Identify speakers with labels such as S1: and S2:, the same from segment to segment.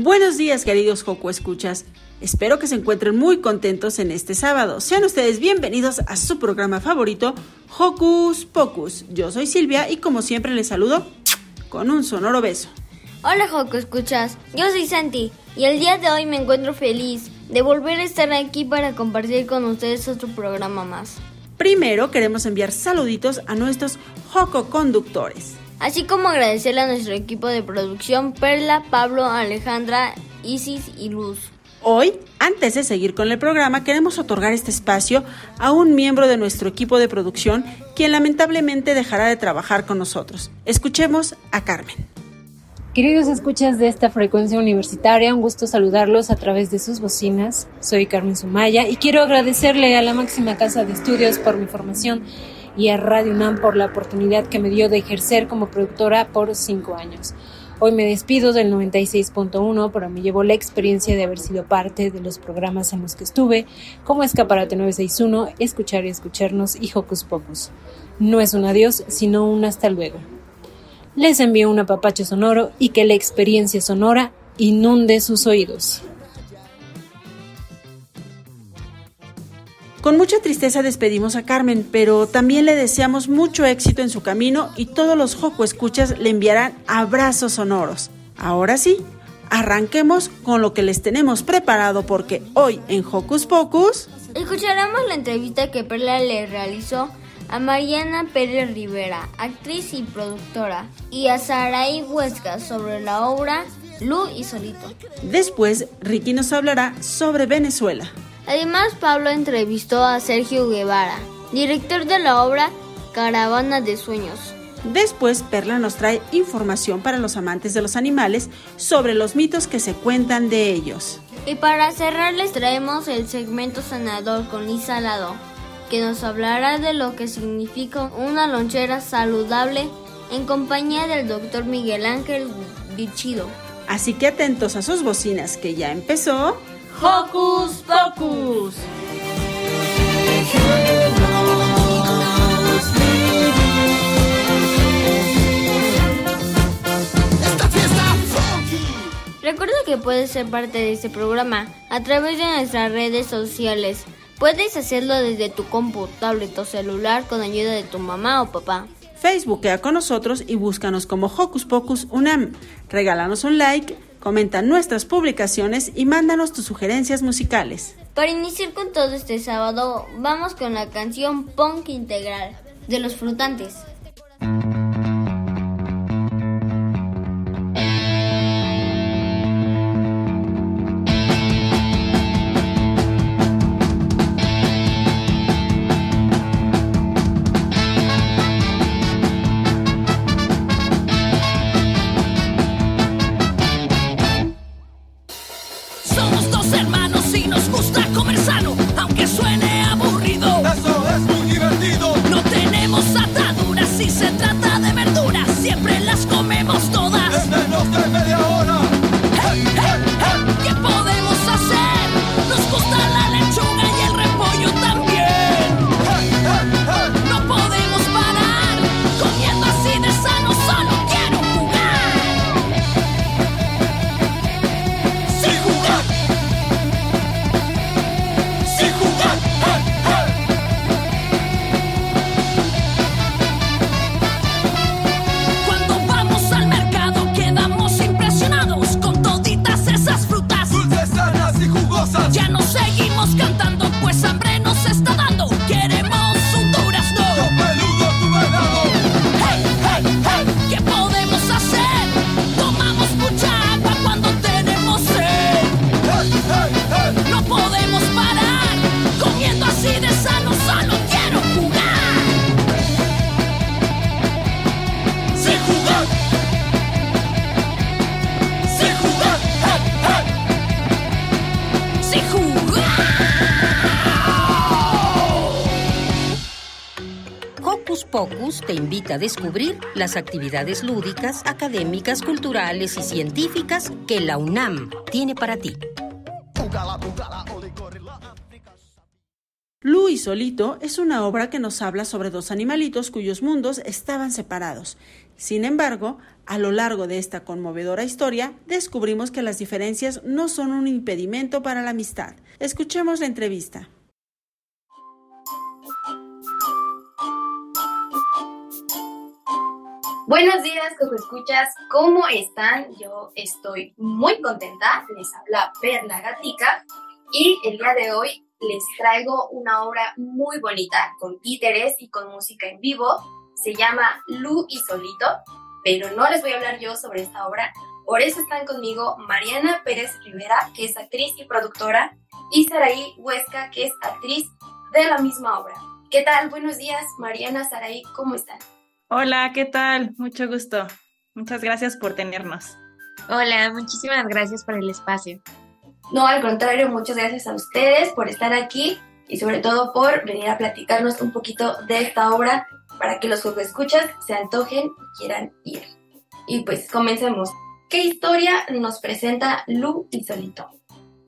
S1: Buenos días, queridos Joco Escuchas. Espero que se encuentren muy contentos en este sábado. Sean ustedes bienvenidos a su programa favorito, Hocus Pocus. Yo soy Silvia y como siempre les saludo con un sonoro beso.
S2: Hola Joco Escuchas, yo soy Santi y el día de hoy me encuentro feliz de volver a estar aquí para compartir con ustedes otro programa más.
S1: Primero queremos enviar saluditos a nuestros Joco conductores
S2: así como agradecerle a nuestro equipo de producción Perla, Pablo, Alejandra, Isis y Luz.
S1: Hoy, antes de seguir con el programa, queremos otorgar este espacio a un miembro de nuestro equipo de producción quien lamentablemente dejará de trabajar con nosotros. Escuchemos a Carmen.
S3: Queridos escuchas de esta frecuencia universitaria, un gusto saludarlos a través de sus bocinas. Soy Carmen Sumaya y quiero agradecerle a la máxima casa de estudios por mi formación y a Radio UNAM por la oportunidad que me dio de ejercer como productora por cinco años. Hoy me despido del 96.1, pero me llevo la experiencia de haber sido parte de los programas en los que estuve, como Escaparate 961, Escuchar y Escucharnos y Hocus Pocus. No es un adiós, sino un hasta luego. Les envío un apapacho sonoro y que la experiencia sonora inunde sus oídos.
S1: Con mucha tristeza despedimos a Carmen, pero también le deseamos mucho éxito en su camino y todos los Joco Escuchas le enviarán abrazos sonoros. Ahora sí, arranquemos con lo que les tenemos preparado porque hoy en Hocus Pocus
S2: escucharemos la entrevista que Perla le realizó a Mariana Pérez Rivera, actriz y productora, y a Saraí Huesca sobre la obra Lu y Solito.
S1: Después, Ricky nos hablará sobre Venezuela.
S2: Además, Pablo entrevistó a Sergio Guevara, director de la obra Caravana de Sueños.
S1: Después, Perla nos trae información para los amantes de los animales sobre los mitos que se cuentan de ellos.
S2: Y para cerrar les traemos el segmento sanador con Lisa Lado, que nos hablará de lo que significa una lonchera saludable en compañía del doctor Miguel Ángel Bichido.
S1: Así que atentos a sus bocinas que ya empezó.
S4: Hocus Pocus.
S2: Recuerda que puedes ser parte de este programa a través de nuestras redes sociales. Puedes hacerlo desde tu compu, tablet o celular con ayuda de tu mamá o papá.
S1: Facebookea con nosotros y búscanos como Hocus Pocus Unam. Regálanos un like Comenta nuestras publicaciones y mándanos tus sugerencias musicales.
S2: Para iniciar con todo este sábado, vamos con la canción Punk Integral de los Frutantes.
S5: Pocus te invita a descubrir las actividades lúdicas, académicas, culturales y científicas que la UNAM tiene para ti.
S1: Lu y Solito es una obra que nos habla sobre dos animalitos cuyos mundos estaban separados. Sin embargo, a lo largo de esta conmovedora historia, descubrimos que las diferencias no son un impedimento para la amistad. Escuchemos la entrevista.
S6: Buenos días, Coco Escuchas. ¿Cómo están? Yo estoy muy contenta. Les habla Perla Gatica y el día de hoy les traigo una obra muy bonita con títeres y con música en vivo. Se llama Lu y Solito, pero no les voy a hablar yo sobre esta obra. Por eso están conmigo Mariana Pérez Rivera, que es actriz y productora, y Saraí Huesca, que es actriz de la misma obra. ¿Qué tal? Buenos días, Mariana, Saraí, ¿cómo están?
S7: Hola, ¿qué tal? Mucho gusto. Muchas gracias por tenernos.
S8: Hola, muchísimas gracias por el espacio.
S6: No, al contrario, muchas gracias a ustedes por estar aquí y sobre todo por venir a platicarnos un poquito de esta obra para que los que escuchan se antojen y quieran ir. Y pues comencemos. ¿Qué historia nos presenta Lu y Solito?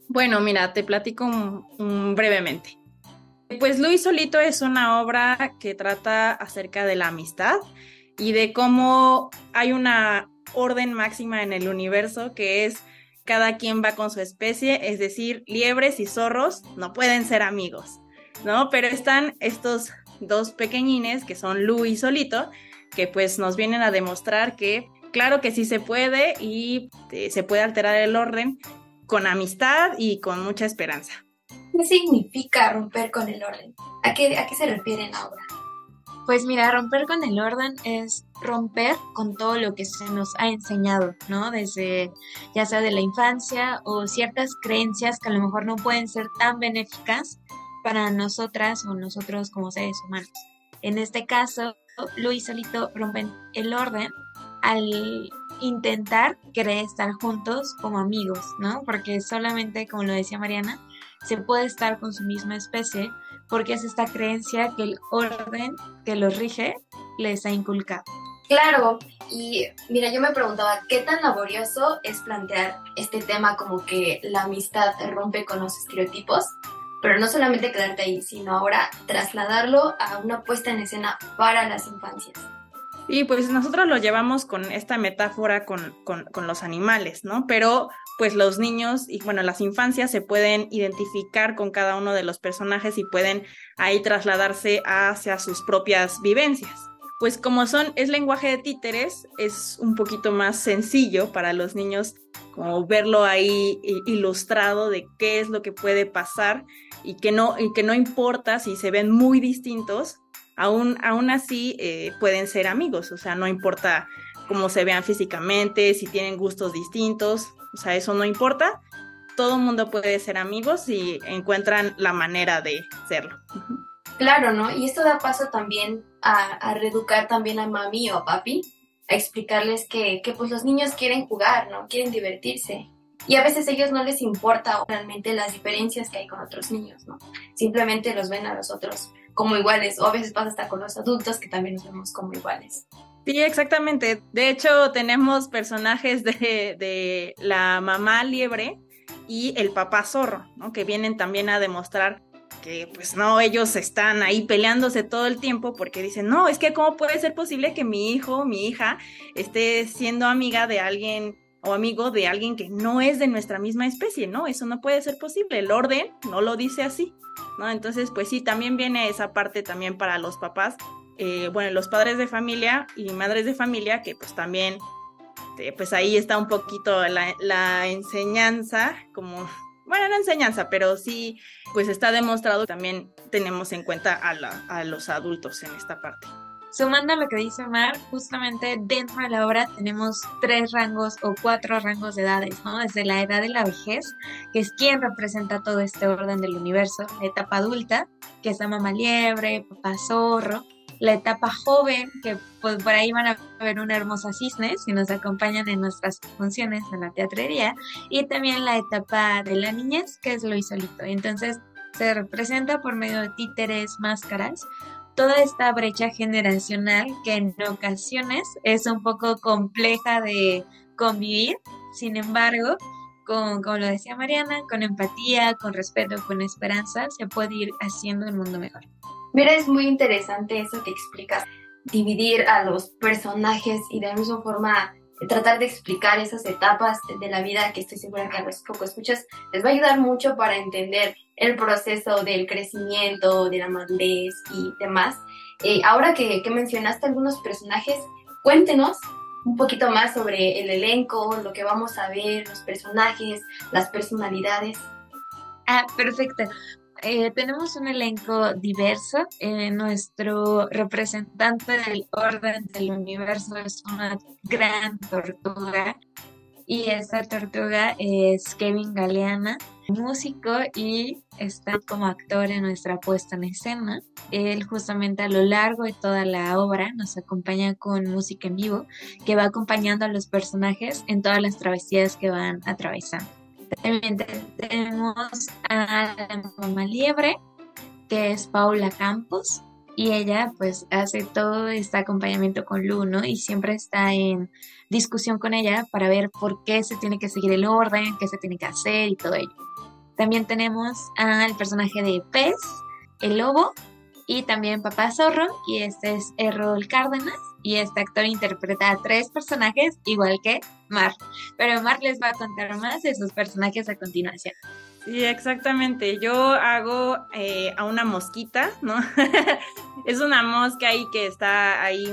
S7: Bueno, mira, te platico brevemente. Pues Luis Solito es una obra que trata acerca de la amistad y de cómo hay una orden máxima en el universo que es cada quien va con su especie, es decir, liebres y zorros no pueden ser amigos, ¿no? Pero están estos dos pequeñines que son Lu y Solito, que pues nos vienen a demostrar que claro que sí se puede y eh, se puede alterar el orden con amistad y con mucha esperanza.
S6: ¿Qué significa romper con el orden? ¿A qué, a qué se refiere en la obra?
S8: Pues mira, romper con el orden es romper con todo lo que se nos ha enseñado, ¿no? Desde ya sea de la infancia o ciertas creencias que a lo mejor no pueden ser tan benéficas para nosotras o nosotros como seres humanos. En este caso, Luis solito rompen el orden al intentar querer estar juntos como amigos, ¿no? Porque solamente, como lo decía Mariana, se puede estar con su misma especie porque es esta creencia que el orden que los rige les ha inculcado.
S6: Claro, y mira, yo me preguntaba, ¿qué tan laborioso es plantear este tema como que la amistad rompe con los estereotipos? Pero no solamente quedarte ahí, sino ahora trasladarlo a una puesta en escena para las infancias.
S7: Y pues nosotros lo llevamos con esta metáfora con, con, con, los animales, ¿no? Pero pues los niños y bueno, las infancias se pueden identificar con cada uno de los personajes y pueden ahí trasladarse hacia sus propias vivencias. Pues como son, es lenguaje de títeres, es un poquito más sencillo para los niños como verlo ahí ilustrado de qué es lo que puede pasar y que no, que no importa si se ven muy distintos, aún, aún así eh, pueden ser amigos, o sea, no importa cómo se vean físicamente, si tienen gustos distintos, o sea, eso no importa. Todo mundo puede ser amigos si encuentran la manera de serlo.
S6: Claro, ¿no? Y esto da paso también a, reeducar también a mami o a papi, a explicarles que, que pues los niños quieren jugar, ¿no? Quieren divertirse. Y a veces a ellos no les importa realmente las diferencias que hay con otros niños, ¿no? Simplemente los ven a los otros como iguales, o a veces pasa hasta con los adultos que también nos vemos como iguales.
S7: Sí, exactamente. De hecho, tenemos personajes de, de la mamá liebre y el papá zorro, ¿no? Que vienen también a demostrar que pues no, ellos están ahí peleándose todo el tiempo porque dicen, no, es que cómo puede ser posible que mi hijo, mi hija, esté siendo amiga de alguien o amigo de alguien que no es de nuestra misma especie, ¿no? Eso no puede ser posible, el orden no lo dice así, ¿no? Entonces, pues sí, también viene esa parte también para los papás, eh, bueno, los padres de familia y madres de familia, que pues también, eh, pues ahí está un poquito la, enseñanza, como, bueno, no enseñanza, pero sí, pues está demostrado, también tenemos en cuenta a, los adultos en esta parte.
S8: Sumando a lo que dice Omar, justamente dentro de la obra tenemos tres rangos o cuatro rangos de edades, ¿no? Desde la edad de la vejez, que es quien representa todo este orden del universo, la etapa adulta, que es la mamá liebre, papá zorro, la etapa joven, que pues por ahí van a ver una hermosa cisne si nos acompañan en nuestras funciones en la teatrería, y también la etapa de la niñez, que es lo isolito. Entonces se representa por medio de títeres, máscaras, toda esta brecha generacional que en ocasiones es un poco compleja de convivir, sin embargo, con, como lo decía Mariana, con empatía, con respeto, con esperanza, se puede ir haciendo el mundo mejor.
S6: Mira, es muy interesante eso que explicas, dividir a los personajes y de la misma forma tratar de explicar esas etapas de la vida que estoy segura que a los poco escuchas les va a ayudar mucho para entender el proceso del crecimiento, de la madurez y demás. Eh, ahora que, que mencionaste algunos personajes, cuéntenos un poquito más sobre el elenco, lo que vamos a ver, los personajes, las personalidades.
S8: Ah, perfecto. Eh, tenemos un elenco diverso. Eh, nuestro representante del orden del universo es una gran tortuga. Y esta tortuga es Kevin Galeana, músico y está como actor en nuestra puesta en escena. Él justamente a lo largo de toda la obra nos acompaña con música en vivo que va acompañando a los personajes en todas las travesías que van atravesando. También tenemos a la mamá liebre, que es Paula Campos, y ella pues hace todo este acompañamiento con Lu, ¿no? Y siempre está en discusión con ella para ver por qué se tiene que seguir el orden, qué se tiene que hacer y todo ello. También tenemos al personaje de Pez, el lobo, y también Papá Zorro, y este es Errol Cárdenas, y este actor interpreta a tres personajes igual que Mar. Pero Mar les va a contar más de sus personajes a continuación.
S7: Sí, exactamente. Yo hago eh, a una mosquita, ¿no? es una mosca ahí que está ahí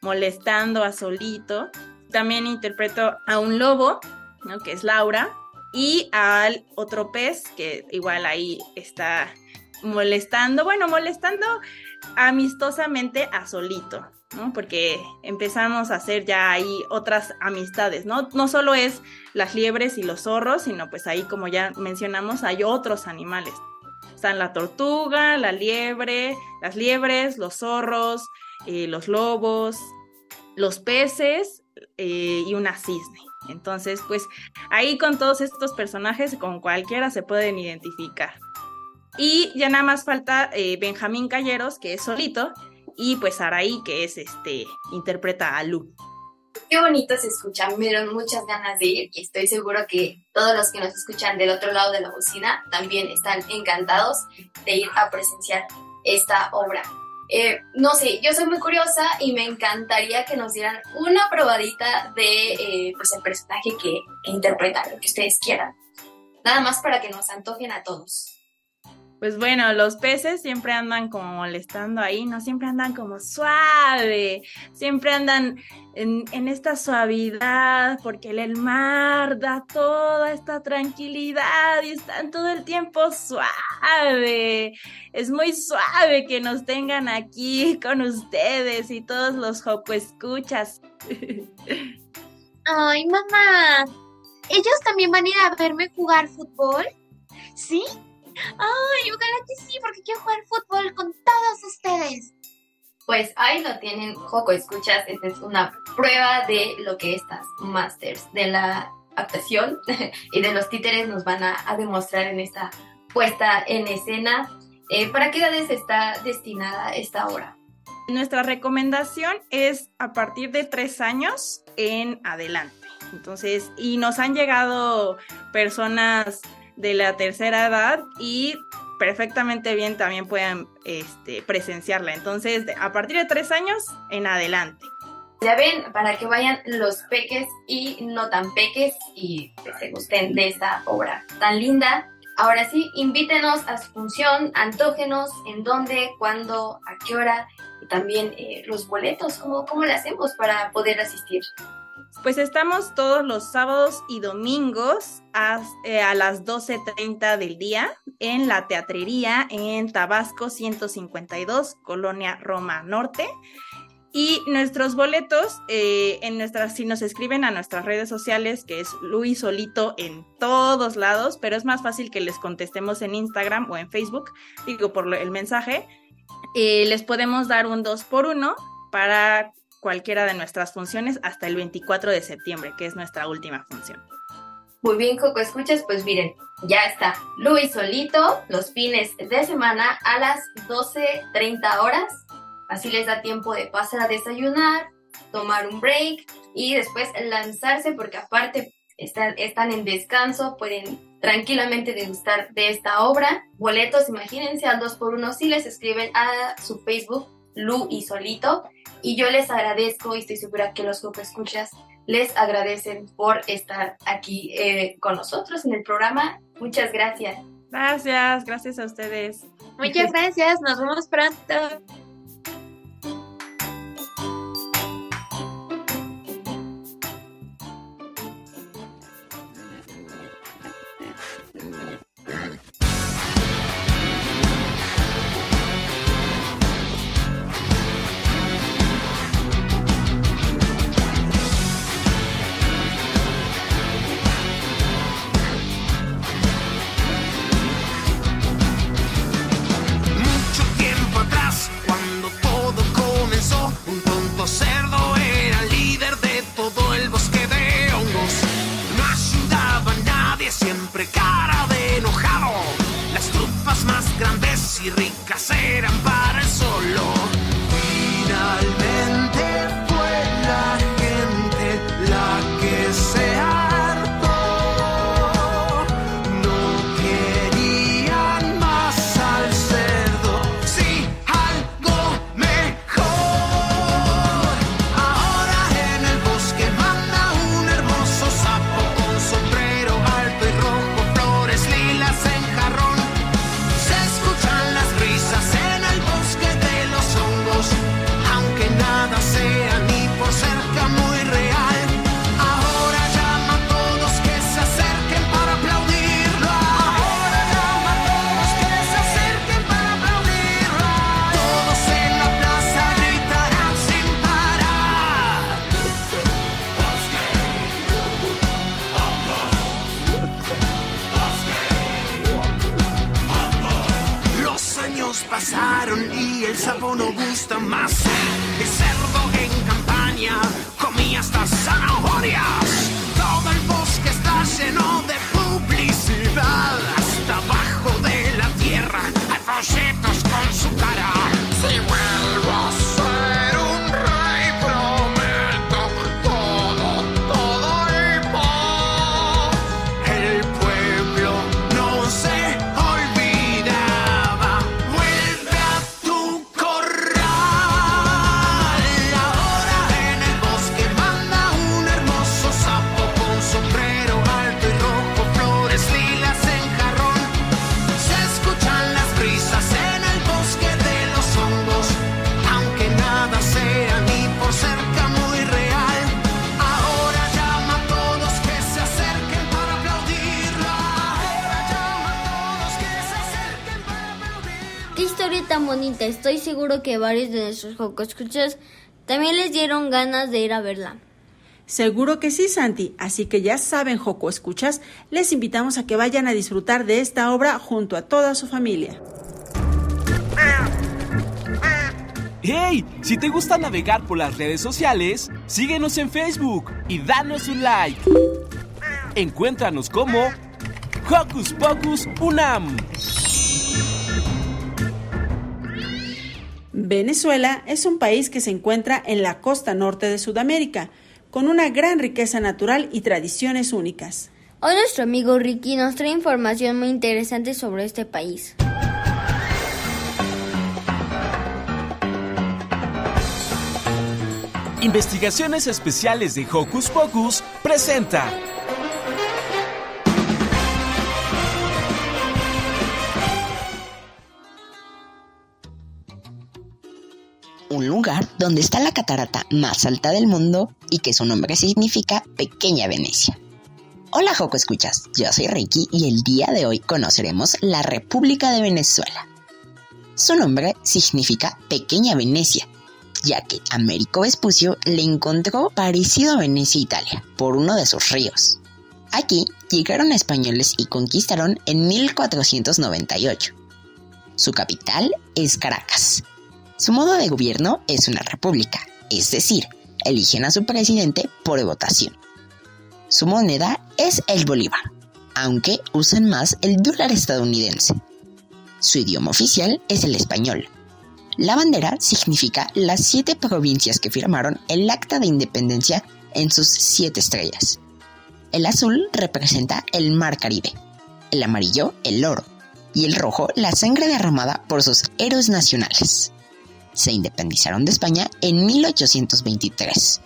S7: molestando a Solito. También interpreto a un lobo, ¿no? Que es Laura. Y al otro pez que igual ahí está molestando, bueno, molestando amistosamente a Solito, ¿no? Porque empezamos a hacer ya ahí otras amistades, ¿no? No solo es las liebres y los zorros, sino pues ahí como ya mencionamos hay otros animales. Están la tortuga, la liebre, las liebres, los zorros, eh, los lobos, los peces eh, y una cisne. Entonces, pues ahí con todos estos personajes, con cualquiera se pueden identificar. Y ya nada más falta eh, Benjamín Calleros, que es solito, y pues Araí, que es este, interpreta a Lu.
S6: Qué bonito se escucha, me dieron muchas ganas de ir y estoy seguro que todos los que nos escuchan del otro lado de la bocina también están encantados de ir a presenciar esta obra. Eh, no sé, yo soy muy curiosa y me encantaría que nos dieran una probadita de eh, pues el personaje que, que interpreta, lo que ustedes quieran. Nada más para que nos antojen a todos.
S7: Pues bueno, los peces siempre andan como molestando ahí, no siempre andan como suave, siempre andan en, esta suavidad, porque el, mar da toda esta tranquilidad y están todo el tiempo suave. Es muy suave que nos tengan aquí con ustedes y todos los Joco escuchas.
S9: Ay, mamá, ¿ellos también van a ir a verme jugar fútbol? ¿Sí? Ay, ojalá que sí, porque quiero jugar fútbol con todos ustedes.
S6: Pues ahí lo tienen, Joco, escuchas, esta es una prueba de lo que estas masters de la actuación y de los títeres nos van a, demostrar en esta puesta en escena. Eh, ¿Para qué edades está destinada esta obra?
S7: Nuestra recomendación es a partir de tres años en adelante. Entonces, y nos han llegado personas de la tercera edad y perfectamente bien también puedan este, presenciarla. Entonces, a partir de tres años en adelante.
S6: Ya ven, para que vayan los peques y no tan peques y se gusten de esta obra tan linda. Ahora sí, invítenos a su función, antógenos en dónde, cuándo, a qué hora y también eh, los boletos, ¿cómo, cómo le hacemos para poder asistir.
S7: Pues estamos todos los sábados y domingos a, eh, a las 12.30 del día en la teatrería en Tabasco 152, Colonia Roma Norte. Y nuestros boletos, eh, en nuestras, si nos escriben a nuestras redes sociales, que es Luis Solito en todos lados, pero es más fácil que les contestemos en Instagram o en Facebook, digo por el mensaje, eh, les podemos dar un 2 por 1 para cualquiera de nuestras funciones hasta el 24 de septiembre, que es nuestra última función.
S6: Muy bien, Coco, escuchas, pues miren, ya está Luis solito los fines de semana a las 12.30 horas Así les da tiempo de pasar a desayunar, tomar un break y después lanzarse porque aparte están, están en descanso, pueden tranquilamente degustar de esta obra. Boletos, imagínense, al 2 por 1 si les escriben a su Facebook, Lu y Solito. Y yo les agradezco y estoy segura que los que escuchas les agradecen por estar aquí eh, con nosotros en el programa. Muchas gracias.
S7: Gracias, gracias a ustedes.
S4: Muchas gracias, nos vemos pronto.
S2: Seguro que varios de nuestros escuchas también les dieron ganas de ir a verla.
S1: Seguro que sí, Santi. Así que ya saben, Joco Escuchas, les invitamos a que vayan a disfrutar de esta obra junto a toda su familia.
S10: ¡Hey! Si te gusta navegar por las redes sociales, síguenos en Facebook y danos un like. Encuéntranos como Hocus Pocus Unam.
S1: Venezuela es un país que se encuentra en la costa norte de Sudamérica, con una gran riqueza natural y tradiciones únicas.
S2: Hoy nuestro amigo Ricky nos trae información muy interesante sobre este país.
S10: Investigaciones Especiales de Hocus Pocus presenta
S11: un lugar donde está la catarata más alta del mundo y que su nombre significa Pequeña Venecia. Hola Joco Escuchas, yo soy Ricky y el día de hoy conoceremos la República de Venezuela. Su nombre significa Pequeña Venecia, ya que Américo Vespucio le encontró parecido a Venecia, Italia, por uno de sus ríos. Aquí llegaron españoles y conquistaron en 1498. Su capital es Caracas, su modo de gobierno es una república, es decir, eligen a su presidente por votación. Su moneda es el bolívar, aunque usan más el dólar estadounidense. Su idioma oficial es el español. La bandera significa las siete provincias que firmaron el acta de independencia en sus siete estrellas. El azul representa el mar Caribe, el amarillo el oro y el rojo la sangre derramada por sus héroes nacionales. Se independizaron de España en 1823.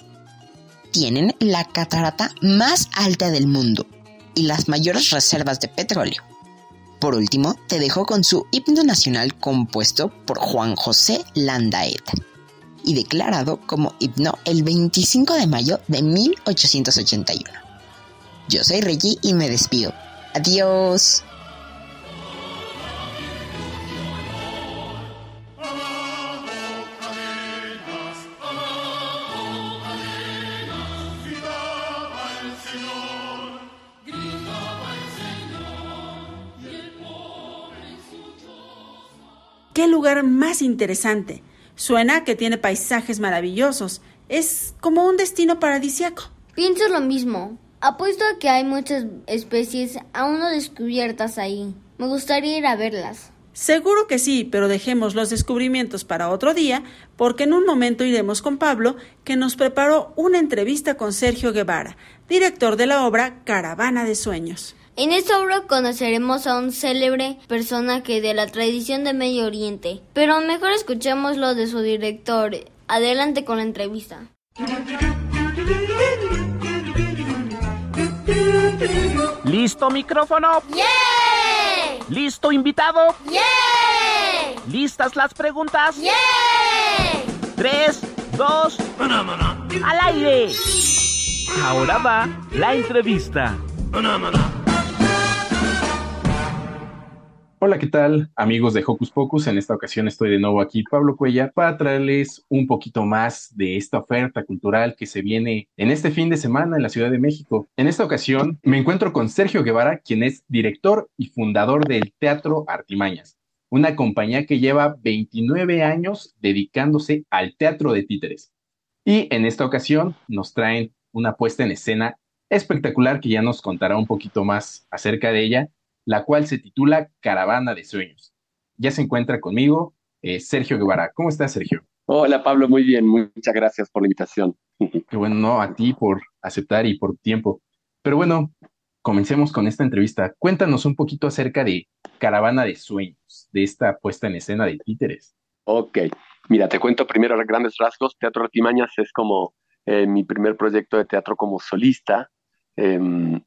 S11: Tienen la catarata más alta del mundo y las mayores reservas de petróleo. Por último, te dejo con su himno nacional compuesto por Juan José Landaeta y declarado como himno el 25 de mayo de 1881. Yo soy Reggie y me despido. Adiós.
S1: ¿Qué lugar más interesante? Suena que tiene paisajes maravillosos. Es como un destino paradisiaco.
S2: Pienso lo mismo. Apuesto a que hay muchas especies aún no descubiertas ahí. Me gustaría ir a verlas.
S1: Seguro que sí, pero dejemos los descubrimientos para otro día, porque en un momento iremos con Pablo, que nos preparó una entrevista con Sergio Guevara, director de la obra Caravana de Sueños.
S2: En esta obra conoceremos a un célebre personaje de la tradición de Medio Oriente, pero mejor escuchemos lo de su director. Adelante con la entrevista.
S10: ¿Listo micrófono?
S2: ¡Yeah!
S10: ¿Listo invitado?
S2: ¡Yeah!
S10: ¿Listas las preguntas?
S2: ¡Yeah!
S10: Tres, dos, al aire. Ahora va la entrevista.
S12: Hola, ¿qué tal amigos de Hocus Pocus? En esta ocasión estoy de nuevo aquí, Pablo Cuellar, para traerles un poquito más de esta oferta cultural que se viene en este fin de semana en la Ciudad de México. En esta ocasión me encuentro con Sergio Guevara, quien es director y fundador del Teatro Artimañas, una compañía que lleva 29 años dedicándose al teatro de títeres. Y en esta ocasión nos traen una puesta en escena espectacular que ya nos contará un poquito más acerca de ella la cual se titula Caravana de Sueños. Ya se encuentra conmigo eh, Sergio Guevara. ¿Cómo estás, Sergio?
S13: Hola, Pablo, muy bien. Muchas gracias por la invitación.
S12: Qué bueno, no, a ti por aceptar y por tiempo. Pero bueno, comencemos con esta entrevista. Cuéntanos un poquito acerca de Caravana de Sueños, de esta puesta en escena de títeres.
S13: Ok, mira, te cuento primero a grandes rasgos. Teatro Artimañas es como eh, mi primer proyecto de teatro como solista. Em,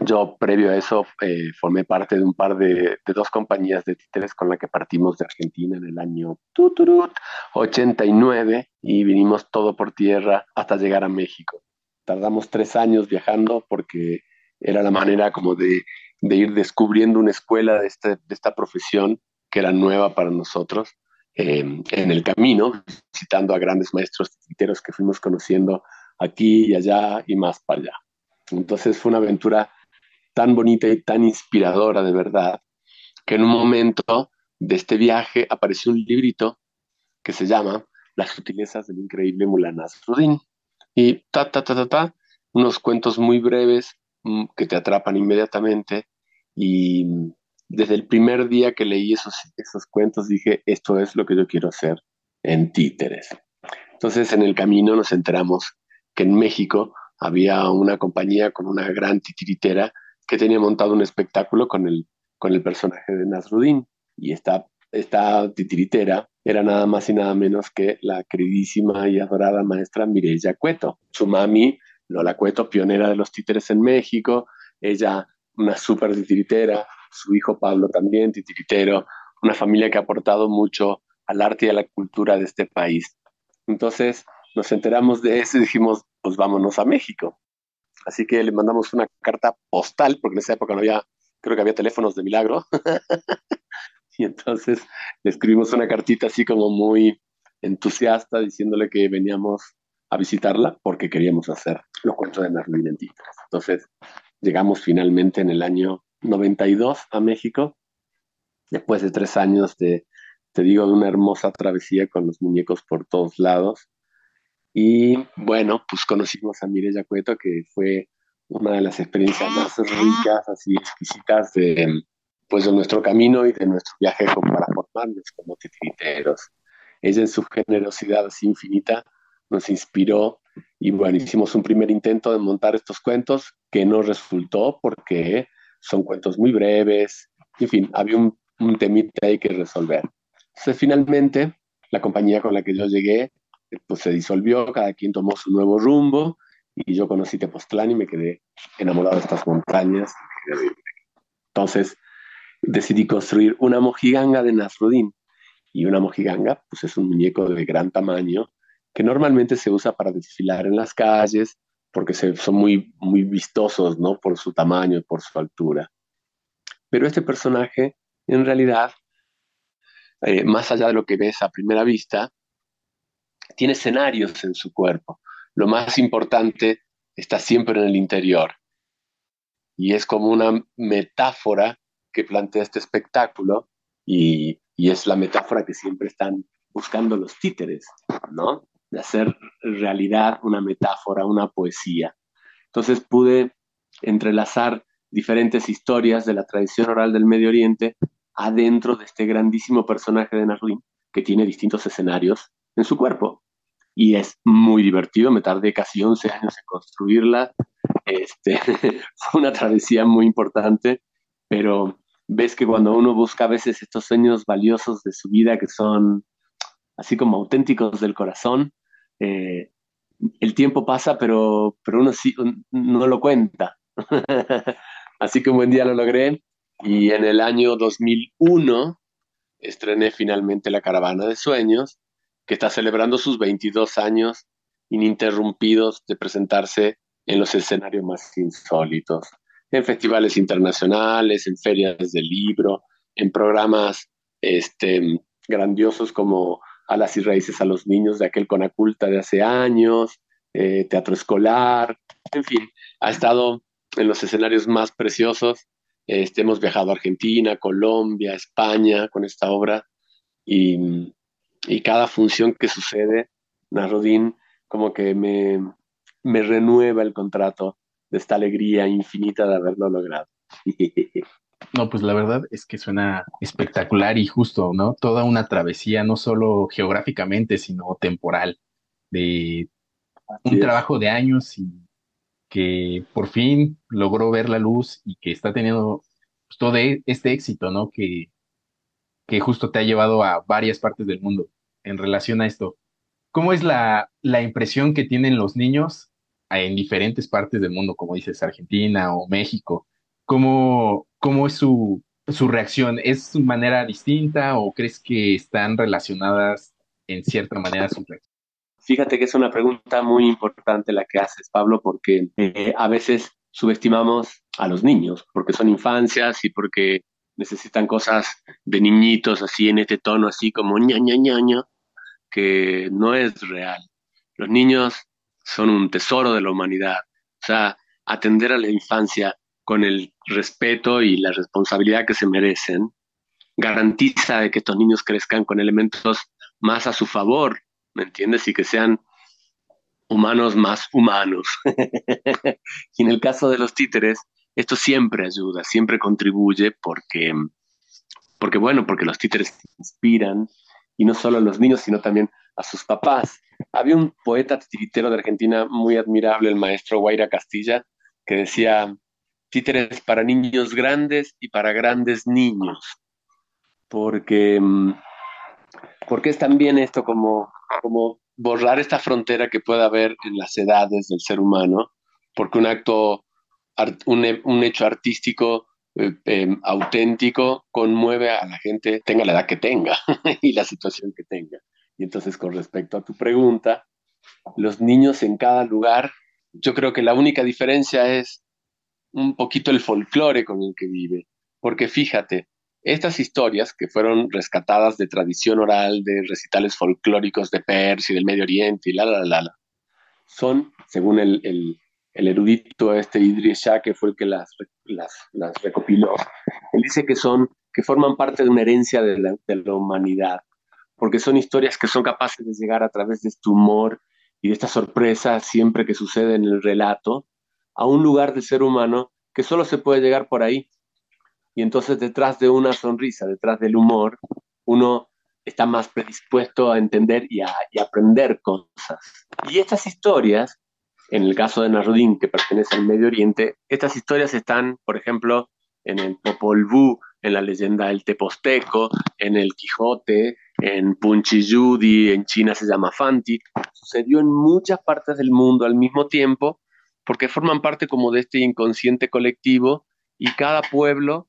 S13: yo, previo a eso, eh, formé parte de un par de, dos compañías de títeres con la que partimos de Argentina en el año 89 y vinimos todo por tierra hasta llegar a México. Tardamos tres años viajando porque era la manera como de, ir descubriendo una escuela de, este, de, esta profesión que era nueva para nosotros. Em, en el camino, visitando a grandes maestros titeros que fuimos conociendo aquí y allá y más para allá. Entonces fue una aventura tan bonita y tan inspiradora de verdad, que en un momento de este viaje apareció un librito que se llama Las sutilezas del increíble Mulanas Rudin. Y ta, ta, ta, ta, ta, unos cuentos muy breves mm, que te atrapan inmediatamente. Y desde el primer día que leí esos, esos cuentos dije, esto es lo que yo quiero hacer en títeres. Entonces en el camino nos enteramos que en México había una compañía con una gran titiritera que tenía montado un espectáculo con el, con el personaje de Nasruddin. Y esta, esta titiritera era nada más y nada menos que la queridísima y adorada maestra Mireya Cueto. Su mami, Lola Cueto, pionera de los títeres en México, ella una súper titiritera, su hijo Pablo también titiritero, una familia que ha aportado mucho al arte y a la cultura de este país. Entonces nos enteramos de eso y dijimos, pues vámonos a México. Así que le mandamos una carta postal, porque en esa época no había, creo que había teléfonos de milagro. y entonces le escribimos una cartita así como muy entusiasta, diciéndole que veníamos a visitarla porque queríamos hacer los cuentos de Merlín en Entonces llegamos finalmente en el año 92 a México, después de tres años de, te digo, de una hermosa travesía con los muñecos por todos lados. Y bueno, pues conocimos a Mireya Cueto, que fue una de las experiencias más ricas, así exquisitas de, pues, de nuestro camino y de nuestro viaje para formarnos como titiriteros. ella en su generosidad así infinita nos inspiró y bueno, hicimos un primer intento de montar estos cuentos que no resultó porque son cuentos muy breves, en fin, había un, un temita ahí que resolver. Entonces, finalmente, la compañía con la que yo llegué, pues se disolvió, cada quien tomó su nuevo rumbo y yo conocí Tepoztlán y me quedé enamorado de estas montañas. Entonces, decidí construir una mojiganga de Nasrudin. Y una mojiganga, pues es un muñeco de gran tamaño que normalmente se usa para desfilar en las calles porque son muy, muy vistosos, ¿no? Por su tamaño y por su altura. Pero este personaje, en realidad, eh, más allá de lo que ves a primera vista, tiene escenarios en su cuerpo. Lo más importante está siempre en el interior. Y es como una metáfora que plantea este espectáculo y, es la metáfora que siempre están buscando los títeres, ¿no? De hacer realidad una metáfora, una poesía. Entonces pude entrelazar diferentes historias de la tradición oral del Medio Oriente adentro de este grandísimo personaje de Nasrin, que tiene distintos escenarios en su cuerpo. Y es muy divertido, me tardé casi 11 años en construirla. Este, fue una travesía muy importante, pero ves que cuando uno busca a veces estos sueños valiosos de su vida que son así como auténticos del corazón, eh, el tiempo pasa, pero, pero uno sí, no lo cuenta. así que un buen día lo logré y en el año 2001 estrené finalmente La Caravana de Sueños, que está celebrando sus 22 años ininterrumpidos de presentarse en los escenarios más insólitos, en festivales internacionales, en ferias de libro, en programas este, grandiosos como Alas y Raíces a los Niños de aquel Conaculta de hace años, eh, teatro escolar, en fin, ha estado en los escenarios más preciosos. Este, hemos viajado a Argentina, Colombia, España con esta obra y, cada función que sucede, Narodín como que me, me renueva el contrato de esta alegría infinita de haberlo logrado.
S12: No, pues la verdad es que suena espectacular y justo, ¿no? Toda una travesía, no solo geográficamente, sino temporal, de un trabajo de años y que por fin logró ver la luz y que está teniendo pues, todo e, este éxito, ¿no? Que, que justo te ha llevado a varias partes del mundo en relación a esto. ¿Cómo es la, la impresión que tienen los niños en diferentes partes del mundo, como dices, Argentina o México? ¿Cómo, cómo es su, su reacción? ¿Es su manera distinta o crees que están relacionadas en cierta manera sus reacciones?
S13: Fíjate que es una pregunta muy importante la que haces, Pablo, porque eh, a veces subestimamos a los niños, porque son infancias y porque necesitan cosas de niñitos así en este tono, así como ña, ña, ña, ña, que no es real. Los niños son un tesoro de la humanidad. O sea, atender a la infancia con el respeto y la responsabilidad que se merecen garantiza que estos niños crezcan con elementos más a su favor ¿me entiendes? Y que sean humanos más humanos. y en el caso de los títeres, esto siempre ayuda, siempre contribuye porque, porque bueno, porque los títeres inspiran, y no solo a los niños, sino también a sus papás. Había un poeta titiritero de Argentina muy admirable, el maestro Guaira Castilla, que decía, títeres para niños grandes y para grandes niños, porque, porque es también esto como como borrar esta frontera que pueda haber en las edades del ser humano, porque un acto, un, hecho artístico em, auténtico conmueve a la gente, tenga la edad que tenga y la situación que tenga. Y entonces, con respecto a tu pregunta, los niños en cada lugar, yo creo que la única diferencia es un poquito el folclore con el que vive. Porque fíjate, estas historias, que fueron rescatadas de tradición oral, de recitales folclóricos de Persia y del Medio Oriente y la, la, la, la son, según el, el erudito este Idris Shah, que fue el que las, las, las, recopiló, él dice que son, que forman parte de una herencia de la, humanidad, porque son historias que son capaces de llegar a través de este humor y de esta sorpresa siempre que sucede en el relato a un lugar del ser humano que solo se puede llegar por ahí, y entonces detrás de una sonrisa, detrás del humor, uno está más predispuesto a entender y a, aprender cosas. Y estas historias, en el caso de Narudín, que pertenece al Medio Oriente, estas historias están, por ejemplo, en el Popol Vuh, en la leyenda del Teposteco, en el Quijote, en Punchiyudi, en China se llama Fanti. Sucedió en muchas partes del mundo al mismo tiempo, porque forman parte como de este inconsciente colectivo y cada pueblo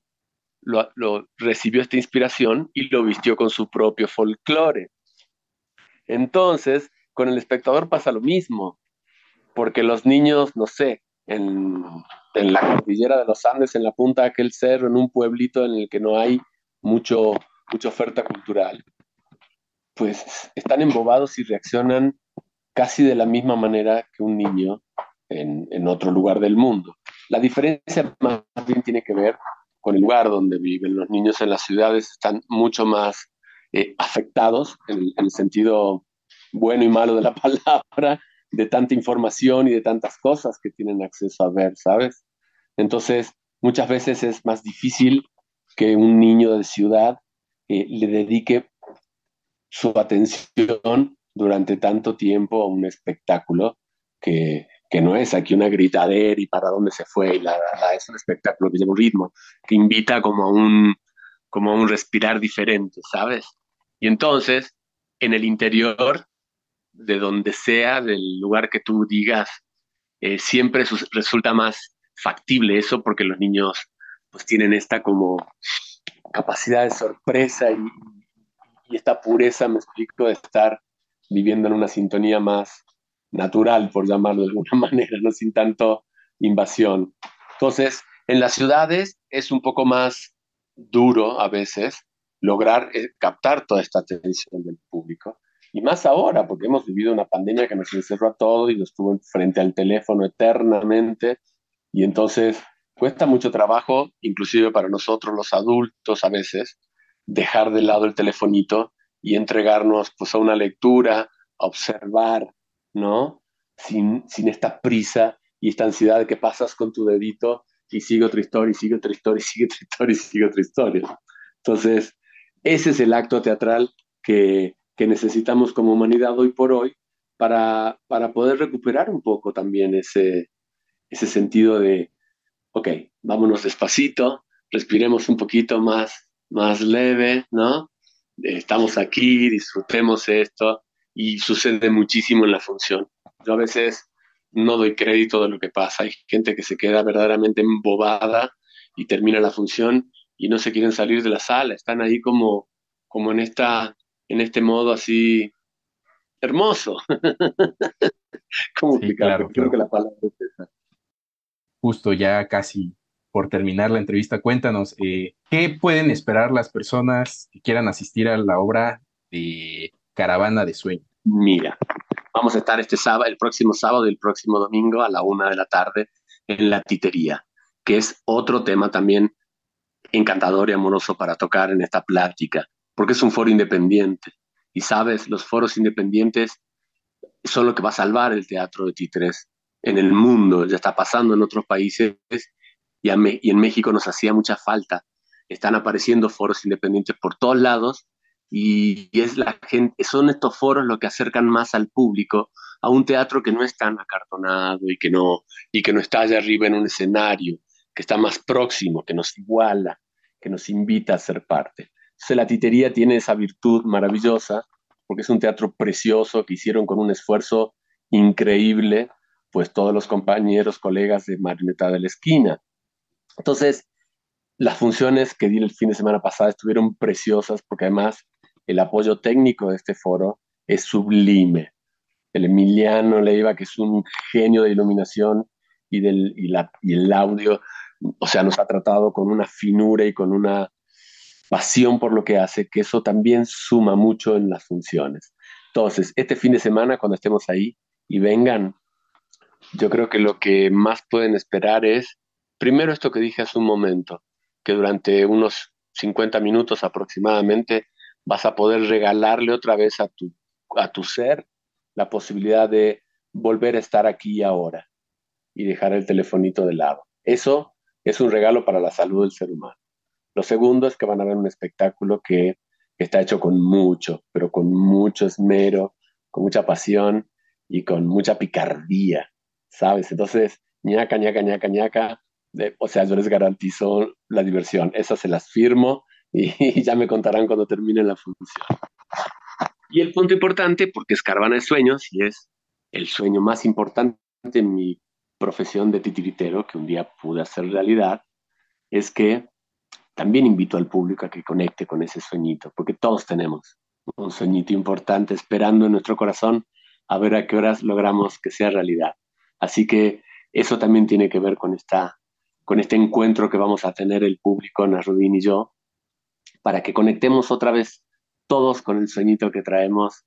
S13: lo, recibió esta inspiración y lo vistió con su propio folclore. Entonces, con el espectador pasa lo mismo, porque los niños, no sé, en, la cordillera de los Andes, en la punta de aquel cerro, en un pueblito en el que no hay mucho, mucha oferta cultural, pues están embobados y reaccionan casi de la misma manera que un niño en, otro lugar del mundo. La diferencia más bien tiene que ver con el lugar donde viven. Los niños en las ciudades están mucho más eh, afectados en, el sentido bueno y malo de la palabra, de tanta información y de tantas cosas que tienen acceso a ver, ¿sabes? Entonces, muchas veces es más difícil que un niño de ciudad eh, le dedique su atención durante tanto tiempo a un espectáculo que, que no es aquí una gritadera y para dónde se fue, y la, es un espectáculo que lleva un ritmo, que invita como a un, como un respirar diferente, ¿sabes? Y entonces, en el interior, de donde sea, del lugar que tú digas, eh, siempre resulta más factible eso porque los niños pues tienen esta como capacidad de sorpresa y, y esta pureza, me explico, de estar viviendo en una sintonía más, natural, por llamarlo de alguna manera, ¿no? sin tanto invasión. Entonces, en las ciudades es un poco más duro a veces lograr eh, captar toda esta atención del público. Y más ahora, porque hemos vivido una pandemia que nos encerró a todos y nos tuvo frente al teléfono eternamente. Y entonces cuesta mucho trabajo, inclusive para nosotros los adultos a veces, dejar de lado el telefonito y entregarnos pues, a una lectura, a observar, ¿no? Sin, esta prisa y esta ansiedad de que pasas con tu dedito y sigue otra historia, y sigue otra historia, y sigue otra historia, y sigue otra historia. Entonces, ese es el acto teatral que, necesitamos como humanidad hoy por hoy para, para poder recuperar un poco también ese, ese sentido de, ok, vámonos despacito, respiremos un poquito más, más leve, ¿no? Estamos aquí, disfrutemos esto, y sucede muchísimo en la función. Yo a veces no doy crédito de lo que pasa. Hay gente que se queda verdaderamente embobada y termina la función y no se quieren salir de la sala. Están ahí como, como en, esta, en este modo así hermoso. ¿Cómo explicarlo? Creo que la palabra es esa.
S12: Justo ya casi por terminar la entrevista, cuéntanos, eh, ¿qué pueden esperar las personas que quieran asistir a la obra de Caravana de Sueño?
S13: Mira, vamos a estar este sábado, el próximo sábado y el próximo domingo a la una de la tarde en la titería, que es otro tema también encantador y amoroso para tocar en esta plática, porque es un foro independiente. Y sabes, los foros independientes son lo que va a salvar el teatro de títeres en el mundo. Ya está pasando en otros países y, y en México nos hacía mucha falta. Están apareciendo foros independientes por todos lados y, es la gente, son estos foros los que acercan más al público a un teatro que no es tan acartonado y que no, y que no está allá arriba en un escenario, que está más próximo, que nos iguala, que nos invita a ser parte. La titería tiene esa virtud maravillosa, porque es un teatro precioso que hicieron con un esfuerzo increíble, pues todos los compañeros, colegas de Marioneta de la Esquina. Entonces, las funciones que di el fin de semana pasada estuvieron preciosas porque además el apoyo técnico de este foro es sublime. El Emiliano Leiva, que es un genio de iluminación y, del, y, la, y el audio, o sea, nos ha tratado con una finura y con una pasión por lo que hace, que eso también suma mucho en las funciones. Entonces, este fin de semana, cuando estemos ahí y vengan, yo creo que lo que más pueden esperar es, primero esto que dije hace un momento, que durante unos 50 minutos aproximadamente vas a poder regalarle otra vez a tu, a tu ser la posibilidad de volver a estar aquí y ahora y dejar el telefonito de lado. Eso es un regalo para la salud del ser humano. Lo segundo es que van a ver un espectáculo que que está hecho con mucho, pero con mucho esmero, con mucha pasión y con mucha picardía, ¿sabes? Entonces, ñaca, ñaca, ñaca, ñaca, o sea, yo les garantizo la diversión, esas se las firmo y, ya me contarán cuando termine la función. Y el punto importante, porque es caravana de sueños y es el sueño más importante en mi profesión de titiritero que un día pude hacer realidad, es que también invito al público a que conecte con ese sueñito, porque todos tenemos un sueñito importante esperando en nuestro corazón a ver a qué horas logramos que sea realidad. Así que eso también tiene que ver con, esta, con este encuentro que vamos a tener el público, Narudín y yo, para que conectemos otra vez todos con el sueñito que traemos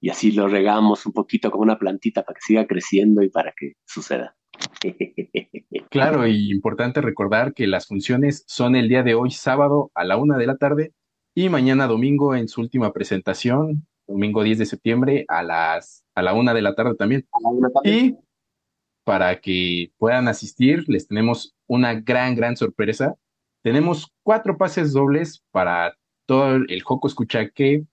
S13: y así lo regamos un poquito como una plantita para que siga creciendo y para que suceda.
S12: Claro, y importante recordar que las funciones son el día de hoy, sábado, a la una de la tarde, y mañana domingo en su última presentación, domingo 10 de septiembre, a las a la una de la tarde también. Y para que puedan asistir, les tenemos una gran, gran sorpresa. Tenemos cuatro pases dobles para todo el Joco Escucha que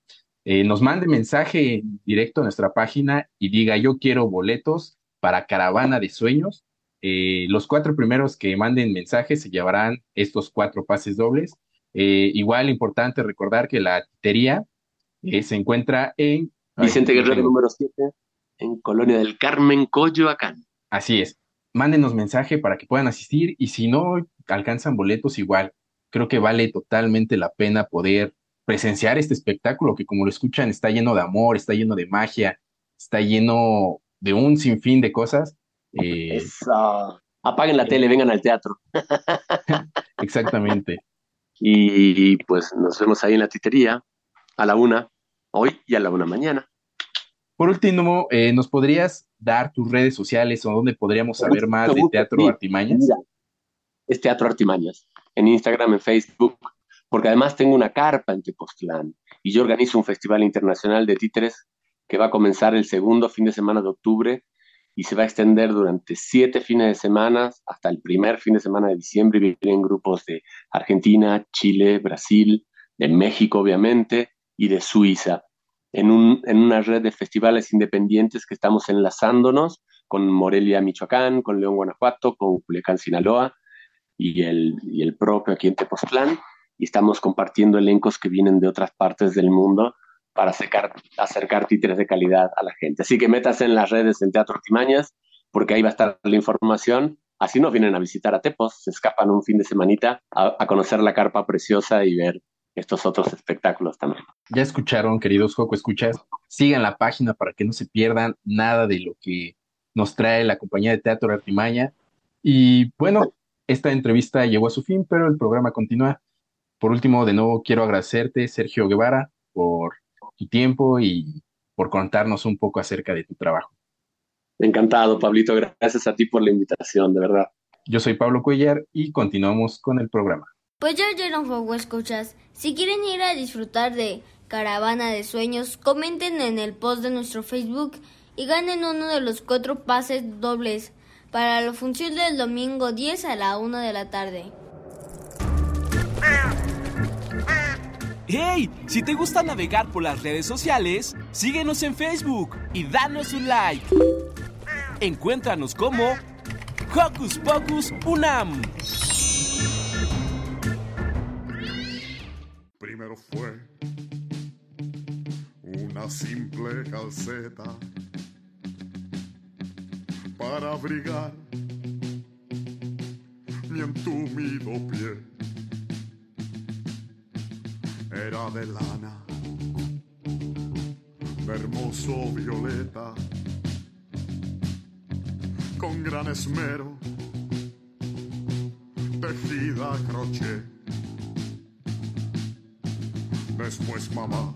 S12: eh, nos mande mensaje directo a nuestra página y diga yo quiero boletos para Caravana de Sueños. Eh, los cuatro primeros que manden mensajes se llevarán estos cuatro pases dobles. Eh, igual importante recordar que la titería se encuentra en
S13: Vicente Guerrero número 7, en Colonia del Carmen, Coyoacán.
S12: Así es. Mándenos mensaje para que puedan asistir y si no alcanzan boletos igual, creo que vale totalmente la pena poder presenciar este espectáculo que como lo escuchan está lleno de amor, está lleno de magia, está lleno de un sinfín de cosas.
S13: Eh, Apaguen la tele, vengan al teatro.
S12: Exactamente.
S13: Y pues nos vemos ahí en la titería a la una, hoy y a la una mañana.
S12: Por último, eh, ¿nos podrías dar tus redes sociales o dónde podríamos saber más de Teatro Artimañas?
S13: es Teatro Artimañas, en Instagram, en Facebook, porque además tengo una carpa en Tepoztlán y yo organizo un festival internacional de títeres que va a comenzar el segundo fin de semana de octubre y se va a extender durante siete fines de semana hasta el primer fin de semana de diciembre y vienen grupos de Argentina, Chile, Brasil, de México obviamente y de Suiza en, un, en una red de festivales independientes que estamos enlazándonos con Morelia, Michoacán, con León, Guanajuato, con Culiacán, Sinaloa y el, y el propio aquí en Tepoztlán. Y estamos compartiendo elencos que vienen de otras partes del mundo para acercar, acercar títeres de calidad a la gente. Así que métase en las redes en Teatro Artimañas, porque ahí va a estar la información. Así nos vienen a visitar a Tepos, se escapan un fin de semanita a, a conocer la carpa preciosa y ver estos otros espectáculos también.
S12: Ya escucharon, queridos Joco Escuchas, sigan la página para que no se pierdan nada de lo que nos trae la compañía de Teatro Artimaña. Y bueno, esta entrevista llegó a su fin, pero el programa continúa. Por último, de nuevo quiero agradecerte, Sergio Guevara, por tu tiempo y por contarnos un poco acerca de tu trabajo.
S13: Encantado, Pablito. Gracias a ti por la invitación, de verdad.
S12: Yo soy Pablo Cuellar y continuamos con el programa.
S2: Pues ya oyeron juego escuchas. Si quieren ir a disfrutar de Caravana de Sueños, comenten en el post de nuestro Facebook y ganen uno de los cuatro pases dobles para la función del domingo 10 a la 1 de la tarde.
S10: ¡Hey! Si te gusta navegar por las redes sociales, síguenos en Facebook y danos un like. Encuéntranos como Hocus Pocus Unam.
S14: Primero fue una simple calceta para abrigar mi entumido pie. Era de lana, hermoso violeta, con gran esmero, tejida a crochet. Después mamá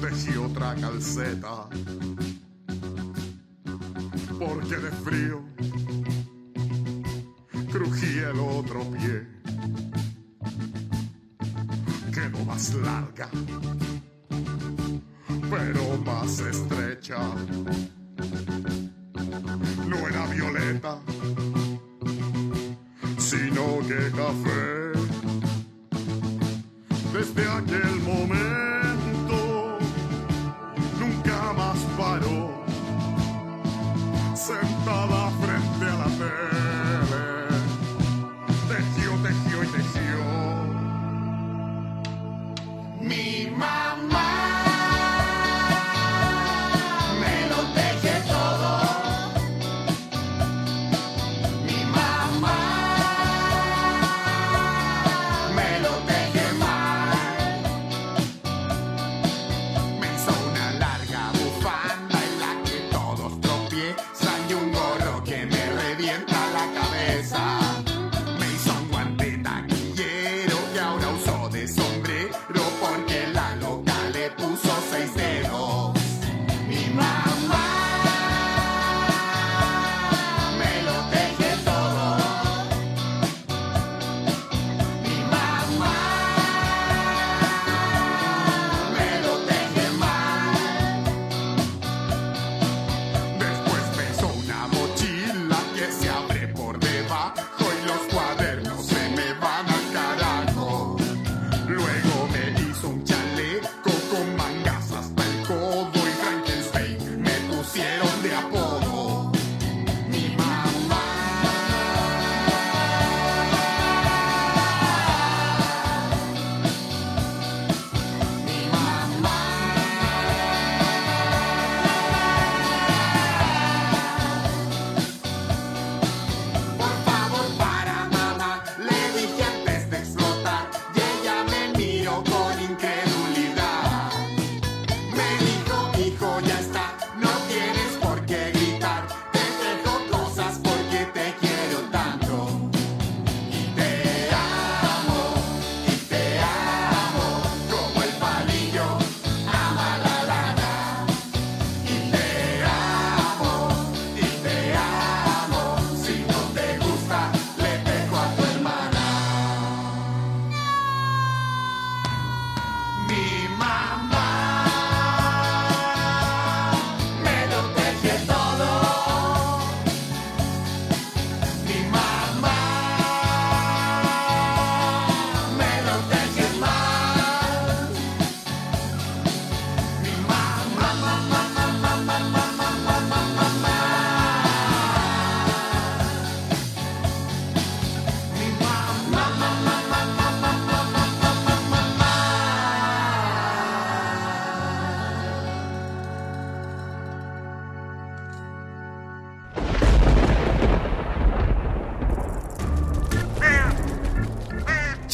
S14: tejí otra calceta porque de frío más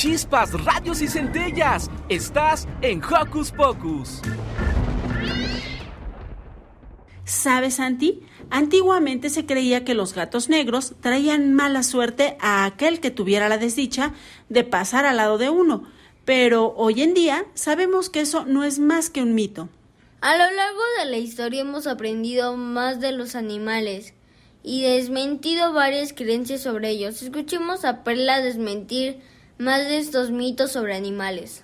S10: Chispas, radios y centellas. Estás en Hocus Pocus.
S1: ¿Sabes, Santi? Antiguamente se creía que los gatos negros traían mala suerte a aquel que tuviera la desdicha de pasar al lado de uno, pero hoy en día sabemos que eso no es más que un mito.
S2: A lo largo de la historia hemos aprendido más de los animales y desmentido varias creencias sobre ellos. Escuchemos a Perla desmentir más de estos mitos sobre animales.